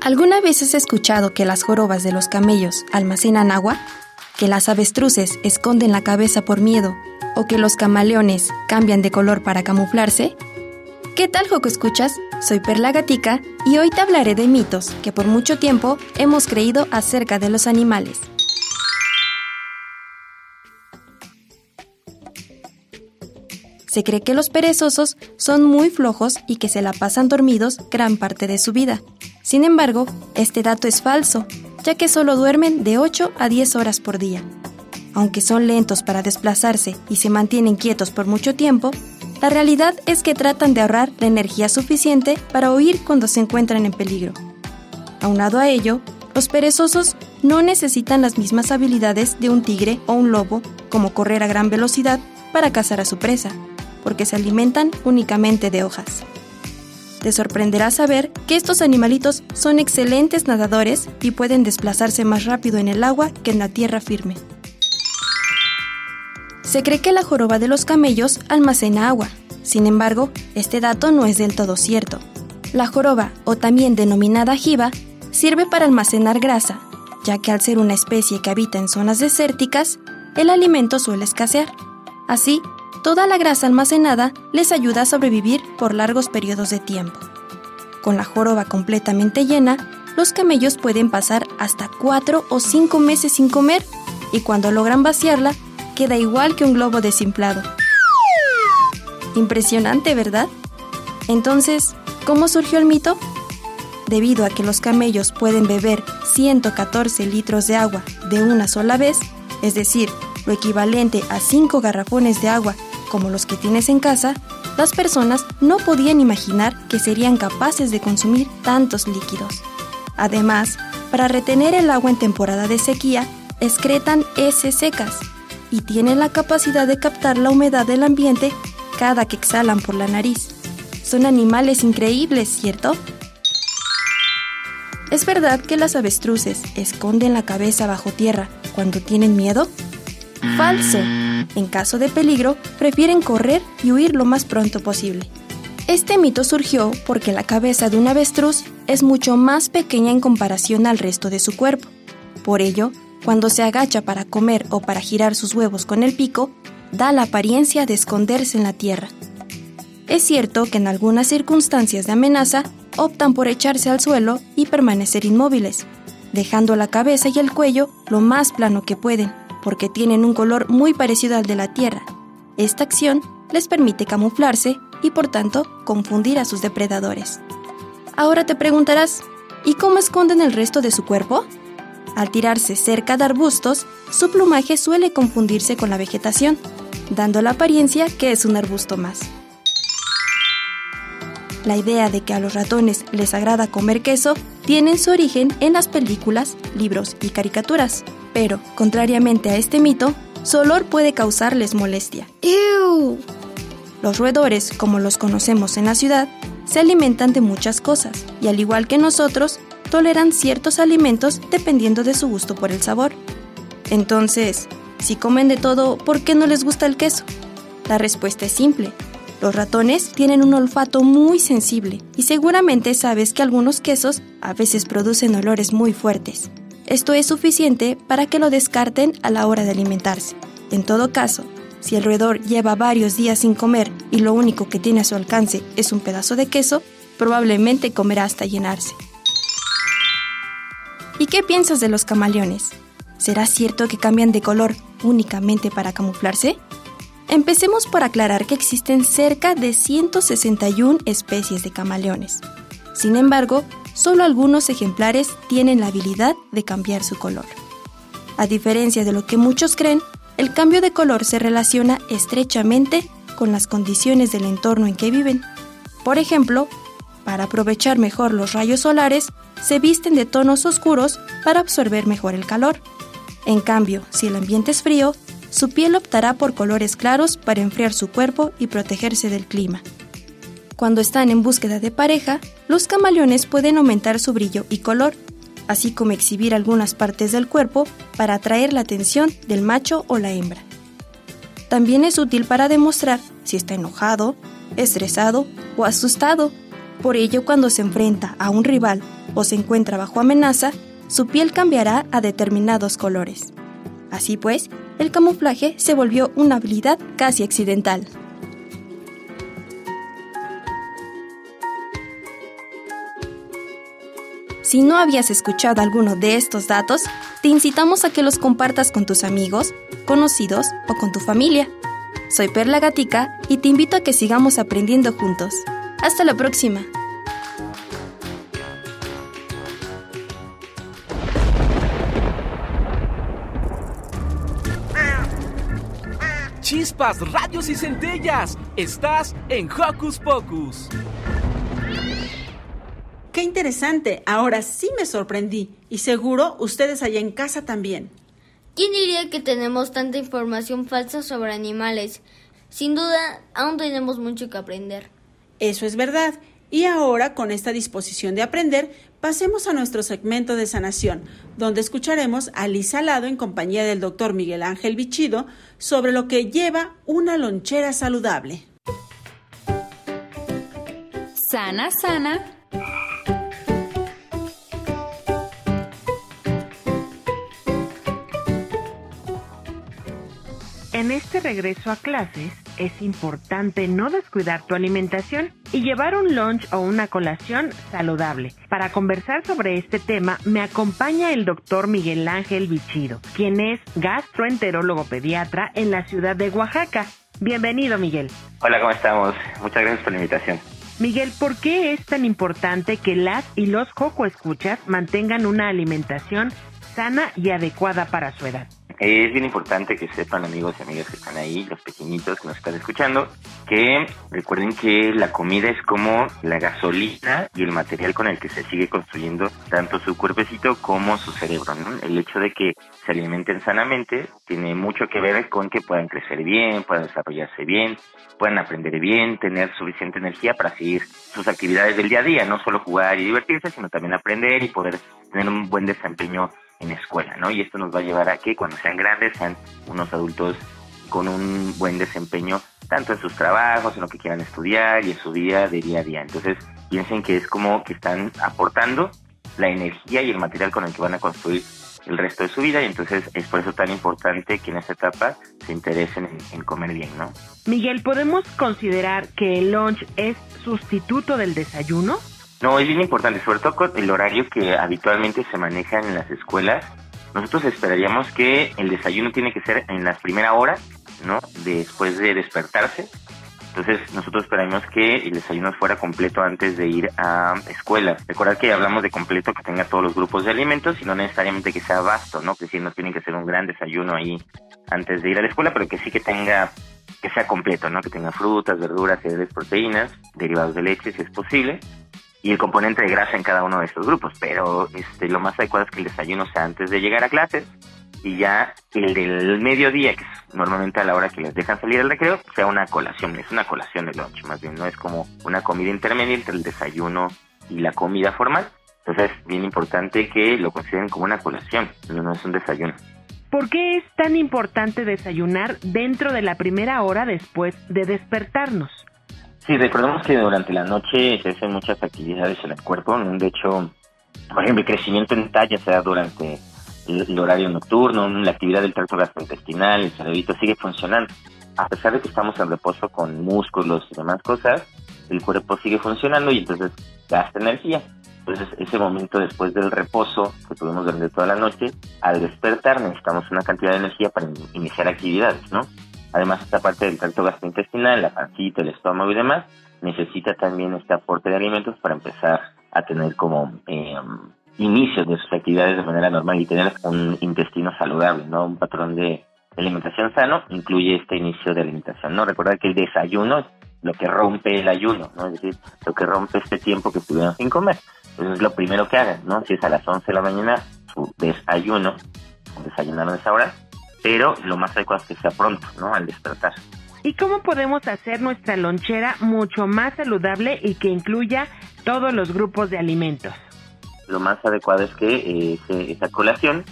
S15: ¿Alguna vez has escuchado que las jorobas de los camellos almacenan agua? ¿Que las avestruces esconden la cabeza por miedo? ¿O que los camaleones cambian de color para camuflarse? ¿Qué tal, Joco Escuchas? Soy Perla Gatica y hoy te hablaré de mitos que por mucho tiempo hemos creído acerca de los animales. Se cree que los perezosos son muy flojos y que se la pasan dormidos gran parte de su vida. Sin embargo, este dato es falso, ya que solo duermen de 8 a 10 horas por día. Aunque son lentos para desplazarse y se mantienen quietos por mucho tiempo, la realidad es que tratan de ahorrar la energía suficiente para huir cuando se encuentran en peligro. Aunado a ello, los perezosos no necesitan las mismas habilidades de un tigre o un lobo, como correr a gran velocidad para cazar a su presa, porque se alimentan únicamente de hojas. Te sorprenderá saber que estos animalitos son excelentes nadadores y pueden desplazarse más rápido en el agua que en la tierra firme. Se cree que la joroba de los camellos almacena agua. Sin embargo, este dato no es del todo cierto. La joroba, o también denominada jiba, sirve para almacenar grasa, ya que al ser una especie que habita en zonas desérticas, el alimento suele escasear. Así, toda la grasa almacenada les ayuda a sobrevivir por largos periodos de tiempo. Con la joroba completamente llena, los camellos pueden pasar hasta 4 o 5 meses sin comer y cuando logran vaciarla, queda igual que un globo desinflado. Impresionante, ¿verdad? Entonces, ¿cómo surgió el mito? Debido a que los camellos pueden beber 114 litros de agua de una sola vez, es decir, lo equivalente a 5 garrafones de agua como los que tienes en casa, las personas no podían imaginar que serían capaces de consumir tantos líquidos. Además, para retener el agua en temporada de sequía, excretan heces secas y tienen la capacidad de captar la humedad del ambiente cada que exhalan por la nariz. Son animales increíbles, ¿cierto? ¿Es verdad que las avestruces esconden la cabeza bajo tierra cuando tienen miedo? Falso. En caso de peligro, prefieren correr y huir lo más pronto posible. Este mito surgió porque la cabeza de un avestruz es mucho más pequeña en comparación al resto de su cuerpo. Por ello, cuando se agacha para comer o para girar sus huevos con el pico, da la apariencia de esconderse en la tierra. Es cierto que en algunas circunstancias de amenaza optan por echarse al suelo y permanecer inmóviles, dejando la cabeza y el cuello lo más plano que pueden, porque tienen un color muy parecido al de la tierra. Esta acción les permite camuflarse y por tanto confundir a sus depredadores. Ahora te preguntarás, ¿y cómo esconden el resto de su cuerpo? Al tirarse cerca de arbustos, su plumaje suele confundirse con la vegetación, dando la apariencia que es un arbusto más. La idea de que a los ratones les agrada comer queso tiene su origen en las películas, libros y caricaturas, pero, contrariamente a este mito, su olor puede causarles molestia. Los roedores, como los conocemos en la ciudad, se alimentan de muchas cosas y al igual que nosotros, toleran ciertos alimentos dependiendo de su gusto por el sabor. Entonces, si comen de todo, ¿por qué no les gusta el queso? La respuesta es simple. Los ratones tienen un olfato muy sensible y seguramente sabes que algunos quesos a veces producen olores muy fuertes. Esto es suficiente para que lo descarten a la hora de alimentarse. En todo caso, si el roedor lleva varios días sin comer y lo único que tiene a su alcance es un pedazo de queso, probablemente comerá hasta llenarse. ¿Y qué piensas de los camaleones? ¿Será cierto que cambian de color únicamente para camuflarse? Empecemos por aclarar que existen cerca de 161 especies de camaleones. Sin embargo, solo algunos ejemplares tienen la habilidad de cambiar su color. A diferencia de lo que muchos creen, el cambio de color se relaciona estrechamente con las condiciones del entorno en que viven. Por ejemplo, para aprovechar mejor los rayos solares, se visten de tonos oscuros para absorber mejor el calor. En cambio, si el ambiente es frío, su piel optará por colores claros para enfriar su cuerpo y protegerse del clima. Cuando están en búsqueda de pareja, los camaleones pueden aumentar su brillo y color, así como exhibir algunas partes del cuerpo para atraer la atención del macho o la hembra. También es útil para demostrar si está enojado, estresado o asustado. Por ello, cuando se enfrenta a un rival o se encuentra bajo amenaza, su piel cambiará a determinados colores. Así pues, el camuflaje se volvió una habilidad casi accidental. Si no habías escuchado alguno de estos datos, te incitamos a que los compartas con tus amigos, conocidos o con tu familia. Soy Perla Gatica y te invito a que sigamos aprendiendo juntos. Hasta la próxima.
S10: Chispas, radios y centellas. Estás en Hocus Pocus.
S1: Qué interesante. Ahora sí me sorprendí. Y seguro ustedes allá en casa también.
S2: ¿Quién diría que tenemos tanta información falsa sobre animales? Sin duda, aún tenemos mucho que aprender.
S1: Eso es verdad. Y ahora, con esta disposición de aprender, pasemos a nuestro segmento de sanación, donde escucharemos a Lisa Lado en compañía del doctor Miguel Ángel Bichido sobre lo que lleva una lonchera saludable.
S3: Sana, sana.
S16: En este regreso a clases es importante no descuidar tu alimentación y llevar un lunch o una colación saludable. Para conversar sobre este tema me acompaña el doctor Miguel Ángel Bichido, quien es gastroenterólogo pediatra en la ciudad de Oaxaca. Bienvenido, Miguel.
S17: Hola, ¿cómo estamos? Muchas gracias por la invitación.
S16: Miguel, ¿por qué es tan importante que las y los coco escuchas mantengan una alimentación sana y adecuada para su edad?
S17: Es bien importante que sepan amigos y amigas que están ahí, los pequeñitos que nos están escuchando, que recuerden que la comida es como la gasolina y el material con el que se sigue construyendo tanto su cuerpecito como su cerebro. El hecho de que se alimenten sanamente tiene mucho que ver con que puedan crecer bien, puedan desarrollarse bien, puedan aprender bien, tener suficiente energía para seguir sus actividades del día a día, no solo jugar y divertirse, sino también aprender y poder tener un buen desempeño en escuela, ¿no? Y esto nos va a llevar a que cuando sean grandes sean unos adultos con un buen desempeño tanto en sus trabajos, en lo que quieran estudiar y en su vida de día a día. Entonces piensen que es como que están aportando la energía y el material con el que van a construir el resto de su vida y entonces es por eso tan importante que en esta etapa se interesen en, en comer bien, ¿no?
S16: Miguel, ¿podemos considerar que el lunch es sustituto del desayuno?
S17: No, es bien importante, sobre todo con el horario que habitualmente se maneja en las escuelas. Nosotros esperaríamos que el desayuno tiene que ser en las primeras horas, ¿no? Después de despertarse. Entonces nosotros esperamos que el desayuno fuera completo antes de ir a escuela. Recordad que hablamos de completo que tenga todos los grupos de alimentos y no necesariamente que sea vasto, ¿no? Que sí no tiene que ser un gran desayuno ahí antes de ir a la escuela, pero que sí que tenga que sea completo, ¿no? Que tenga frutas, verduras, cereales, proteínas, derivados de leche si es posible y el componente de grasa en cada uno de estos grupos, pero este lo más adecuado es que el desayuno sea antes de llegar a clases y ya el del mediodía, que es normalmente a la hora que les dejan salir al recreo, sea una colación, es una colación de lunch, más bien no es como una comida intermedia entre el desayuno y la comida formal. Entonces es bien importante que lo consideren como una colación, no es un desayuno.
S16: ¿Por qué es tan importante desayunar dentro de la primera hora después de despertarnos?
S17: Sí, recordemos que durante la noche se hacen muchas actividades en el cuerpo. De hecho, por ejemplo, el crecimiento en talla se da durante el, horario nocturno, la actividad del tracto gastrointestinal, el cerebrito sigue funcionando. A pesar de que estamos en reposo con músculos y demás cosas, el cuerpo sigue funcionando y entonces gasta energía. Entonces, ese momento después del reposo que tuvimos durante toda la noche, al despertar necesitamos una cantidad de energía para in- iniciar actividades, ¿no? Además, esta parte del tracto gastrointestinal, la pancita, el estómago y demás, necesita también este aporte de alimentos para empezar a tener como eh, inicios de sus actividades de manera normal y tener un intestino saludable, ¿no? Un patrón de alimentación sano incluye este inicio de alimentación, ¿no? Recordar que el desayuno es lo que rompe el ayuno, ¿no? Es decir, lo que rompe este tiempo que estuvieron sin comer. Entonces es lo primero que hagan, ¿no? Si es a las 11 de la mañana, su desayuno, desayunaron esa hora, pero lo más adecuado es que sea pronto, ¿no? Al despertar.
S16: ¿Y cómo podemos hacer nuestra lonchera mucho más saludable y que incluya todos los grupos de alimentos?
S17: Lo más adecuado es que eh, esa colación,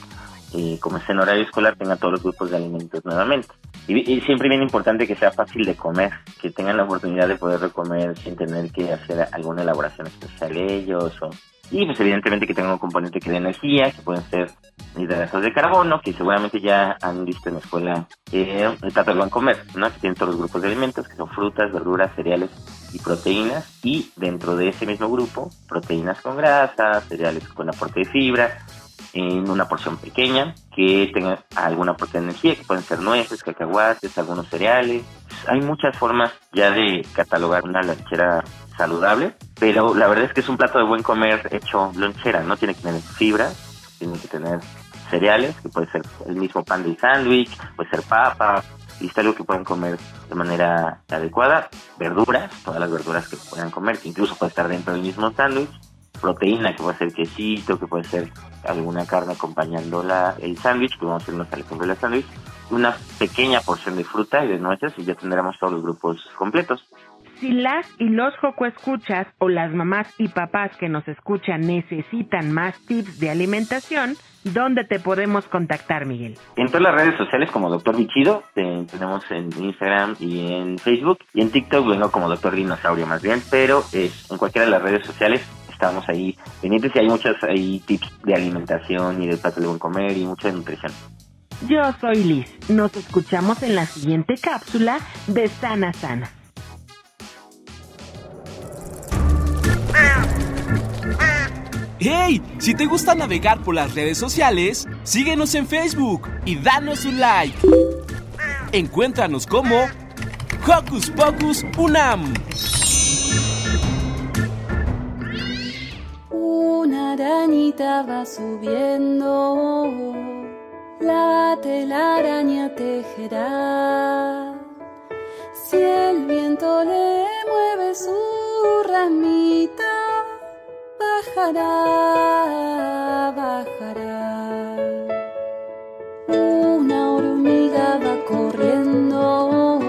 S17: eh, como es en horario escolar, tenga todos los grupos de alimentos nuevamente. Y, y siempre bien importante que sea fácil de comer, que tengan la oportunidad de poder comer sin tener que hacer alguna elaboración especial ellos. O, y pues evidentemente que tenga un componente que dé energía, que pueden ser hidratos de carbono, que seguramente ya han visto en la escuela eh, plato del buen comer, ¿no? Que tienen todos los grupos de alimentos, que son frutas, verduras, cereales y proteínas. Y dentro de ese mismo grupo, proteínas con grasa, cereales con aporte de fibra, en una porción pequeña, que tenga alguna aporte de energía, que pueden ser nueces, cacahuates, algunos cereales. Hay muchas formas ya de catalogar una lonchera saludable, pero la verdad es que es un plato de buen comer hecho lonchera, ¿no? Tiene que tener fibra, tiene que tener cereales, que puede ser el mismo pan del sándwich, puede ser papa, y es algo que pueden comer de manera adecuada, verduras, todas las verduras que puedan comer, que incluso puede estar dentro del mismo sándwich, proteína, que puede ser quesito, que puede ser alguna carne acompañando la, el sándwich, que vamos a irnos al ejemplo del sándwich, una pequeña porción de fruta y de nueces y ya tendremos todos los grupos completos.
S16: Si las y los Joco escuchas o las mamás y papás que nos escuchan necesitan más tips de alimentación, ¿dónde te podemos contactar, Miguel?
S17: En todas las redes sociales como Doctor Bichido, te- tenemos en Instagram y en Facebook, y en TikTok vengo como Doctor Dinosaurio más bien, pero es, en cualquiera de las redes sociales estamos ahí pendientes y hay muchos ahí tips de alimentación y de plato de buen comer y mucha nutrición.
S16: Yo soy Liz. Nos escuchamos en la siguiente cápsula de Sana Sana.
S10: ¡Hey! Si te gusta navegar por las redes sociales, síguenos en Facebook y danos un like. Encuéntranos como Hocus Pocus Unam.
S18: Arañita va subiendo, la telaraña tejerá. Si el viento le mueve su ramita, bajará, bajará. Una hormiga va corriendo,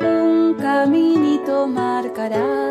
S18: un caminito marcará.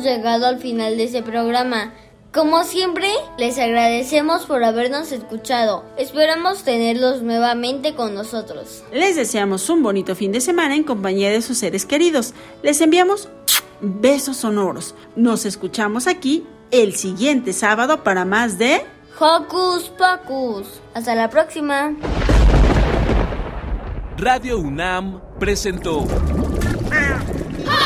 S2: Hemos llegado al final de este programa. Como siempre, les agradecemos por habernos escuchado. Esperamos tenerlos nuevamente con nosotros.
S1: Les deseamos un bonito fin de semana en compañía de sus seres queridos. Les enviamos besos sonoros. Nos escuchamos aquí el siguiente sábado para más de
S2: Hocus Pocus. Hasta la próxima.
S10: Radio UNAM presentó